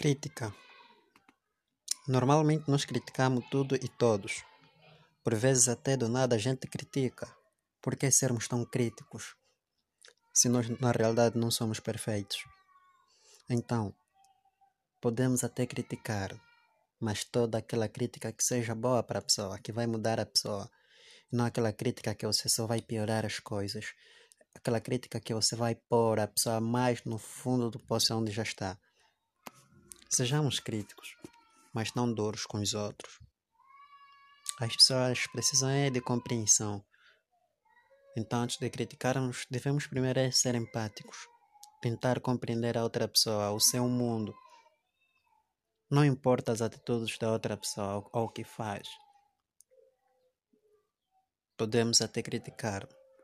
Crítica. Normalmente nós criticamos tudo e todos. Por vezes até do nada a gente critica. Por que sermos tão críticos? Se nós na realidade não somos perfeitos. Então, podemos até criticar, mas toda aquela crítica que seja boa para a pessoa, que vai mudar a pessoa. Não aquela crítica que você só vai piorar as coisas. Aquela crítica que você vai pôr a pessoa mais no fundo do poço onde já está. Sejamos críticos, mas não duros com os outros. As pessoas precisam é de compreensão. Então, antes de criticarmos, devemos primeiro é ser empáticos, tentar compreender a outra pessoa, o seu mundo. Não importa as atitudes da outra pessoa ou o que faz. Podemos até criticar,